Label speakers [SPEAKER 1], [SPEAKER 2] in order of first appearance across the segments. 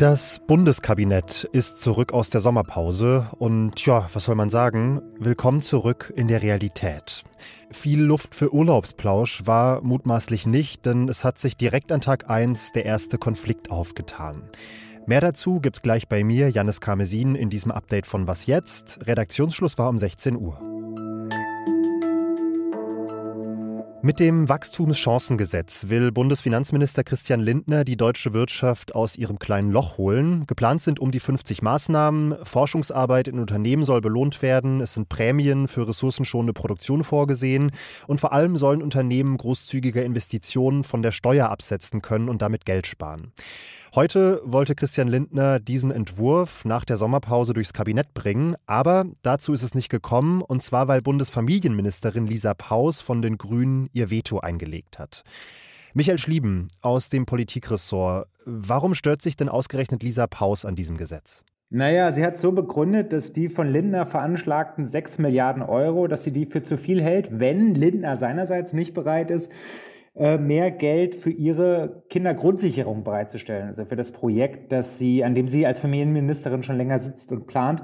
[SPEAKER 1] Das Bundeskabinett ist zurück aus der Sommerpause und ja, was soll man sagen? Willkommen zurück in der Realität. Viel Luft für Urlaubsplausch war mutmaßlich nicht, denn es hat sich direkt an Tag 1 der erste Konflikt aufgetan. Mehr dazu gibt's gleich bei mir, Janis Karmesin, in diesem Update von Was jetzt? Redaktionsschluss war um 16 Uhr. Mit dem Wachstumschancengesetz will Bundesfinanzminister Christian Lindner die deutsche Wirtschaft aus ihrem kleinen Loch holen. Geplant sind um die 50 Maßnahmen. Forschungsarbeit in Unternehmen soll belohnt werden. Es sind Prämien für ressourcenschonende Produktion vorgesehen. Und vor allem sollen Unternehmen großzügige Investitionen von der Steuer absetzen können und damit Geld sparen. Heute wollte Christian Lindner diesen Entwurf nach der Sommerpause durchs Kabinett bringen, aber dazu ist es nicht gekommen, und zwar weil Bundesfamilienministerin Lisa Paus von den Grünen ihr Veto eingelegt hat. Michael Schlieben aus dem Politikressort, warum stört sich denn ausgerechnet Lisa Paus an diesem Gesetz?
[SPEAKER 2] Naja, sie hat so begründet, dass die von Lindner veranschlagten 6 Milliarden Euro, dass sie die für zu viel hält, wenn Lindner seinerseits nicht bereit ist, mehr Geld für ihre Kindergrundsicherung bereitzustellen, also für das Projekt, das sie, an dem sie als Familienministerin schon länger sitzt und plant.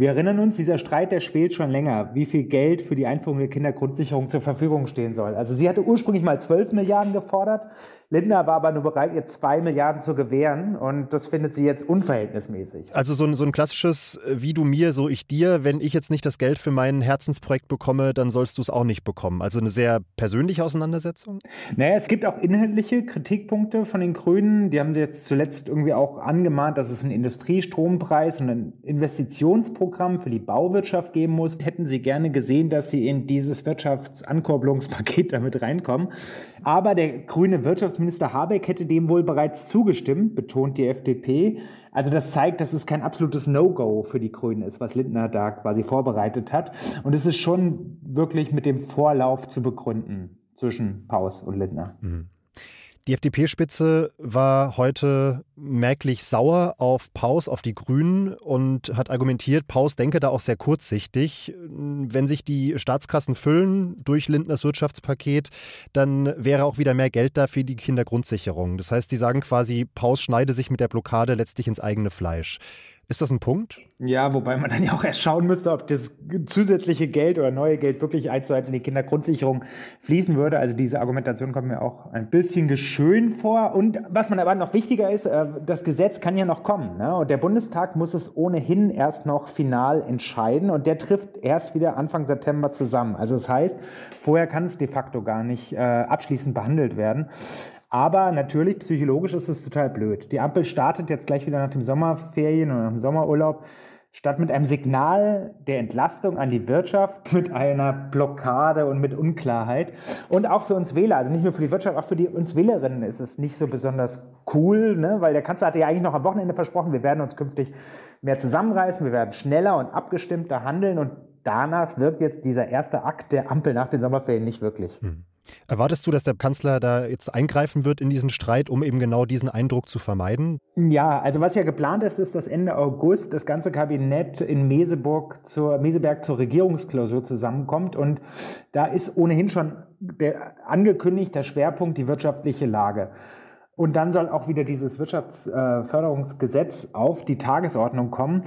[SPEAKER 2] Wir erinnern uns, dieser Streit, der spielt schon länger, wie viel Geld für die Einführung der Kindergrundsicherung zur Verfügung stehen soll. Also sie hatte ursprünglich mal 12 Milliarden gefordert. Lindner war aber nur bereit, ihr 2 Milliarden zu gewähren und das findet sie jetzt unverhältnismäßig.
[SPEAKER 1] Also so ein, so ein klassisches äh, wie du mir, so ich dir. Wenn ich jetzt nicht das Geld für mein Herzensprojekt bekomme, dann sollst du es auch nicht bekommen. Also eine sehr persönliche Auseinandersetzung?
[SPEAKER 2] Naja, es gibt auch inhaltliche Kritikpunkte von den Grünen. Die haben jetzt zuletzt irgendwie auch angemahnt, dass es einen Industriestrompreis und ein Investitionsprogramm Förderprogramm für die Bauwirtschaft geben muss, hätten sie gerne gesehen, dass sie in dieses Wirtschaftsankurbelungspaket damit reinkommen. Aber der grüne Wirtschaftsminister Habeck hätte dem wohl bereits zugestimmt, betont die FDP. Also das zeigt, dass es kein absolutes No-Go für die Grünen ist, was Lindner da quasi vorbereitet hat. Und es ist schon wirklich mit dem Vorlauf zu begründen zwischen Paus und Lindner. Mhm.
[SPEAKER 1] Die FDP-Spitze war heute merklich sauer auf Paus, auf die Grünen und hat argumentiert, Paus denke da auch sehr kurzsichtig. Wenn sich die Staatskassen füllen durch Lindners Wirtschaftspaket, dann wäre auch wieder mehr Geld da für die Kindergrundsicherung. Das heißt, die sagen quasi, Paus schneide sich mit der Blockade letztlich ins eigene Fleisch. Ist das ein Punkt?
[SPEAKER 2] Ja, wobei man dann ja auch erst schauen müsste, ob das zusätzliche Geld oder neue Geld wirklich eins zu eins in die Kindergrundsicherung fließen würde. Also diese Argumentation kommt mir auch ein bisschen geschön vor. Und was man aber noch wichtiger ist, äh, das Gesetz kann ja noch kommen. Ne? Und der Bundestag muss es ohnehin erst noch final entscheiden. Und der trifft erst wieder Anfang September zusammen. Also das heißt, vorher kann es de facto gar nicht äh, abschließend behandelt werden. Aber natürlich, psychologisch ist es total blöd. Die Ampel startet jetzt gleich wieder nach dem Sommerferien oder nach dem Sommerurlaub. Statt mit einem Signal der Entlastung an die Wirtschaft, mit einer Blockade und mit Unklarheit. Und auch für uns Wähler, also nicht nur für die Wirtschaft, auch für die, uns Wählerinnen ist es nicht so besonders cool, ne? weil der Kanzler hatte ja eigentlich noch am Wochenende versprochen, wir werden uns künftig mehr zusammenreißen, wir werden schneller und abgestimmter handeln und danach wirkt jetzt dieser erste Akt der Ampel nach den Sommerferien nicht wirklich. Hm.
[SPEAKER 1] Erwartest du, dass der Kanzler da jetzt eingreifen wird in diesen Streit, um eben genau diesen Eindruck zu vermeiden?
[SPEAKER 2] Ja, also was ja geplant ist, ist, dass Ende August das ganze Kabinett in Meseburg zur, Meseberg zur Regierungsklausur zusammenkommt. Und da ist ohnehin schon der, angekündigt der Schwerpunkt die wirtschaftliche Lage. Und dann soll auch wieder dieses Wirtschaftsförderungsgesetz auf die Tagesordnung kommen.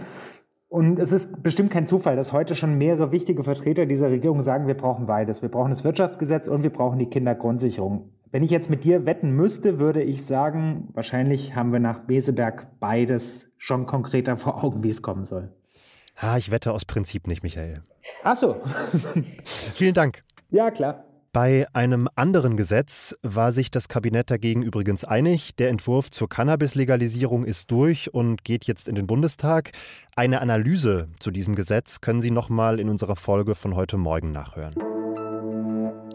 [SPEAKER 2] Und es ist bestimmt kein Zufall, dass heute schon mehrere wichtige Vertreter dieser Regierung sagen, wir brauchen beides. Wir brauchen das Wirtschaftsgesetz und wir brauchen die Kindergrundsicherung. Wenn ich jetzt mit dir wetten müsste, würde ich sagen, wahrscheinlich haben wir nach Beseberg beides schon konkreter vor Augen, wie es kommen soll.
[SPEAKER 1] Ha, ich wette aus Prinzip nicht, Michael.
[SPEAKER 2] Ach so.
[SPEAKER 1] Vielen Dank.
[SPEAKER 2] Ja, klar.
[SPEAKER 1] Bei einem anderen Gesetz war sich das Kabinett dagegen übrigens einig. Der Entwurf zur Cannabis-Legalisierung ist durch und geht jetzt in den Bundestag. Eine Analyse zu diesem Gesetz können Sie nochmal in unserer Folge von heute Morgen nachhören.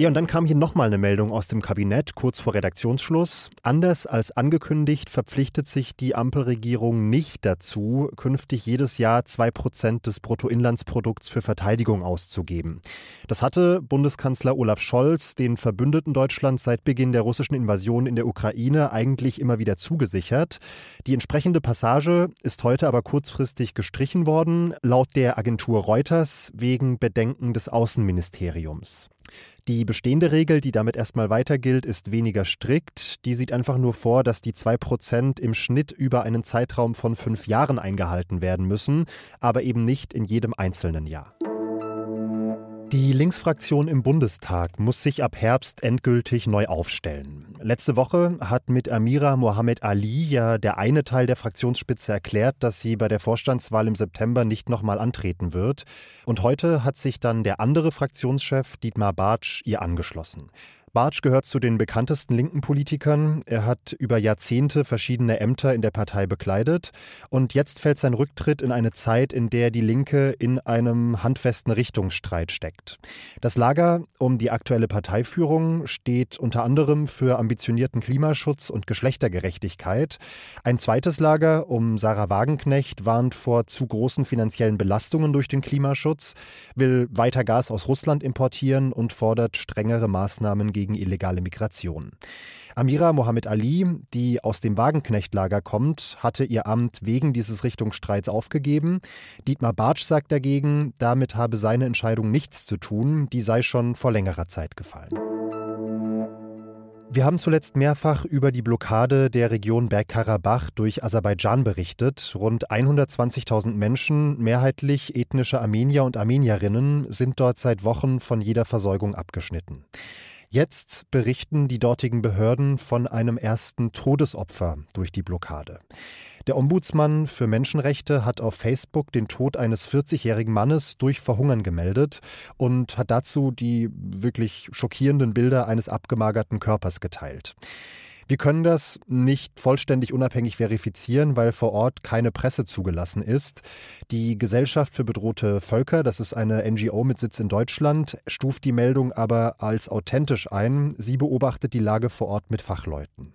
[SPEAKER 1] Ja, und dann kam hier nochmal eine Meldung aus dem Kabinett kurz vor Redaktionsschluss. Anders als angekündigt verpflichtet sich die Ampelregierung nicht dazu, künftig jedes Jahr zwei Prozent des Bruttoinlandsprodukts für Verteidigung auszugeben. Das hatte Bundeskanzler Olaf Scholz den Verbündeten Deutschlands seit Beginn der russischen Invasion in der Ukraine eigentlich immer wieder zugesichert. Die entsprechende Passage ist heute aber kurzfristig gestrichen worden, laut der Agentur Reuters wegen Bedenken des Außenministeriums. Die bestehende Regel, die damit erstmal weiter gilt, ist weniger strikt. Die sieht einfach nur vor, dass die 2% im Schnitt über einen Zeitraum von fünf Jahren eingehalten werden müssen, aber eben nicht in jedem einzelnen Jahr. Die Linksfraktion im Bundestag muss sich ab Herbst endgültig neu aufstellen. Letzte Woche hat mit Amira Mohamed Ali ja der eine Teil der Fraktionsspitze erklärt, dass sie bei der Vorstandswahl im September nicht nochmal antreten wird. Und heute hat sich dann der andere Fraktionschef Dietmar Bartsch ihr angeschlossen. Bartsch gehört zu den bekanntesten linken Politikern. Er hat über Jahrzehnte verschiedene Ämter in der Partei bekleidet. Und jetzt fällt sein Rücktritt in eine Zeit, in der die Linke in einem handfesten Richtungsstreit steckt. Das Lager um die aktuelle Parteiführung steht unter anderem für ambitionierten Klimaschutz und Geschlechtergerechtigkeit. Ein zweites Lager um Sarah Wagenknecht warnt vor zu großen finanziellen Belastungen durch den Klimaschutz, will weiter Gas aus Russland importieren und fordert strengere Maßnahmen gegen illegale Migration. Amira Mohammed Ali, die aus dem Wagenknechtlager kommt, hatte ihr Amt wegen dieses Richtungsstreits aufgegeben. Dietmar Bartsch sagt dagegen, damit habe seine Entscheidung nichts zu tun, die sei schon vor längerer Zeit gefallen. Wir haben zuletzt mehrfach über die Blockade der Region Bergkarabach durch Aserbaidschan berichtet. Rund 120.000 Menschen, mehrheitlich ethnische Armenier und Armenierinnen, sind dort seit Wochen von jeder Versorgung abgeschnitten. Jetzt berichten die dortigen Behörden von einem ersten Todesopfer durch die Blockade. Der Ombudsmann für Menschenrechte hat auf Facebook den Tod eines 40-jährigen Mannes durch Verhungern gemeldet und hat dazu die wirklich schockierenden Bilder eines abgemagerten Körpers geteilt. Wir können das nicht vollständig unabhängig verifizieren, weil vor Ort keine Presse zugelassen ist. Die Gesellschaft für bedrohte Völker, das ist eine NGO mit Sitz in Deutschland, stuft die Meldung aber als authentisch ein. Sie beobachtet die Lage vor Ort mit Fachleuten.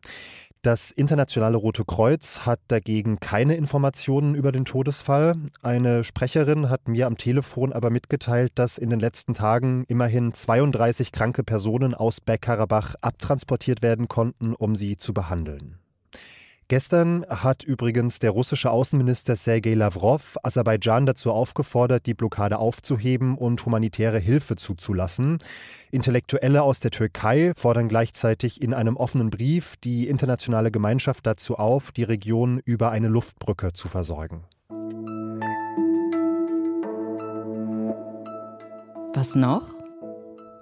[SPEAKER 1] Das Internationale Rote Kreuz hat dagegen keine Informationen über den Todesfall. Eine Sprecherin hat mir am Telefon aber mitgeteilt, dass in den letzten Tagen immerhin 32 kranke Personen aus Bergkarabach abtransportiert werden konnten, um sie zu behandeln. Gestern hat übrigens der russische Außenminister Sergei Lavrov Aserbaidschan dazu aufgefordert, die Blockade aufzuheben und humanitäre Hilfe zuzulassen. Intellektuelle aus der Türkei fordern gleichzeitig in einem offenen Brief die internationale Gemeinschaft dazu auf, die Region über eine Luftbrücke zu versorgen.
[SPEAKER 3] Was noch?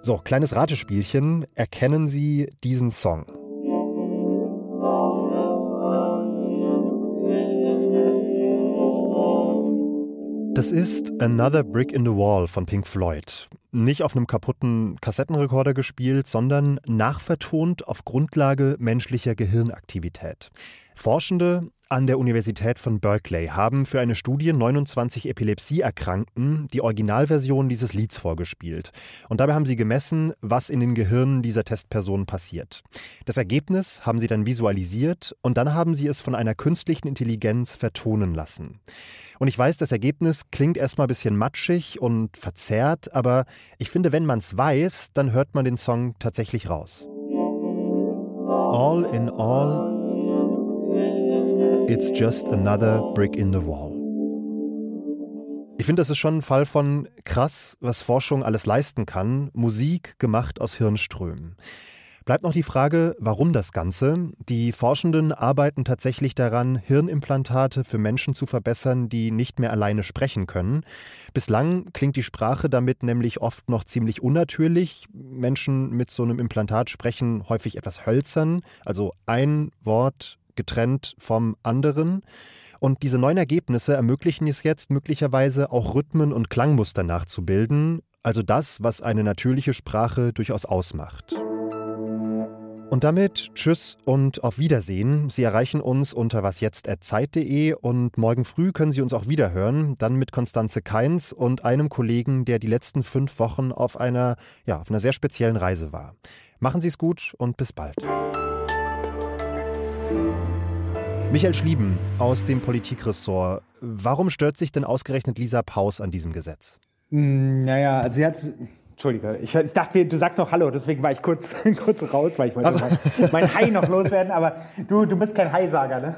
[SPEAKER 1] So, kleines Ratespielchen. Erkennen Sie diesen Song? Das ist Another Brick in the Wall von Pink Floyd. Nicht auf einem kaputten Kassettenrekorder gespielt, sondern nachvertont auf Grundlage menschlicher Gehirnaktivität. Forschende an der Universität von Berkeley haben für eine Studie 29 Epilepsieerkrankten die Originalversion dieses Lieds vorgespielt. Und dabei haben sie gemessen, was in den Gehirnen dieser Testpersonen passiert. Das Ergebnis haben sie dann visualisiert und dann haben sie es von einer künstlichen Intelligenz vertonen lassen. Und ich weiß, das Ergebnis klingt erstmal ein bisschen matschig und verzerrt, aber ich finde, wenn man es weiß, dann hört man den Song tatsächlich raus. All in all, it's just another brick in the wall. Ich finde, das ist schon ein Fall von krass, was Forschung alles leisten kann. Musik gemacht aus Hirnströmen. Bleibt noch die Frage, warum das Ganze? Die Forschenden arbeiten tatsächlich daran, Hirnimplantate für Menschen zu verbessern, die nicht mehr alleine sprechen können. Bislang klingt die Sprache damit nämlich oft noch ziemlich unnatürlich. Menschen mit so einem Implantat sprechen häufig etwas hölzern, also ein Wort getrennt vom anderen. Und diese neuen Ergebnisse ermöglichen es jetzt möglicherweise auch Rhythmen und Klangmuster nachzubilden, also das, was eine natürliche Sprache durchaus ausmacht. Und damit Tschüss und auf Wiedersehen. Sie erreichen uns unter wasjetzt.zeit.de und morgen früh können Sie uns auch wieder hören, dann mit Konstanze Keins und einem Kollegen, der die letzten fünf Wochen auf einer, ja, auf einer sehr speziellen Reise war. Machen Sie es gut und bis bald. Michael Schlieben aus dem Politikressort. Warum stört sich denn ausgerechnet Lisa Paus an diesem Gesetz?
[SPEAKER 2] Hm, naja, also sie hat Entschuldige, ich, ich, dachte, du sagst noch Hallo, deswegen war ich kurz, kurz raus, weil ich wollte also. mein, mein Hai noch loswerden, aber du, du bist kein Hai-Sager, ne?